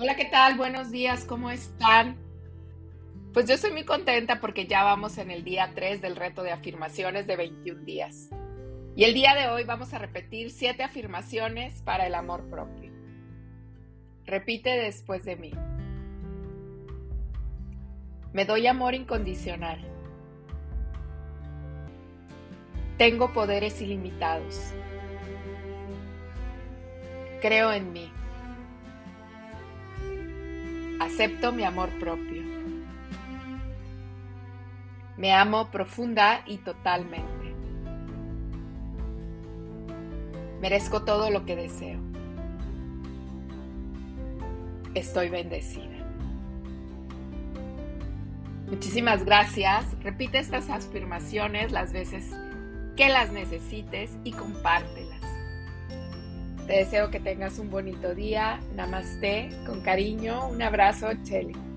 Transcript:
Hola, ¿qué tal? Buenos días, ¿cómo están? Pues yo estoy muy contenta porque ya vamos en el día 3 del reto de afirmaciones de 21 días. Y el día de hoy vamos a repetir 7 afirmaciones para el amor propio. Repite después de mí. Me doy amor incondicional. Tengo poderes ilimitados. Creo en mí. Acepto mi amor propio. Me amo profunda y totalmente. Merezco todo lo que deseo. Estoy bendecida. Muchísimas gracias. Repite estas afirmaciones las veces que las necesites y compártelas. Te deseo que tengas un bonito día. Namaste. Con cariño. Un abrazo, Cheli.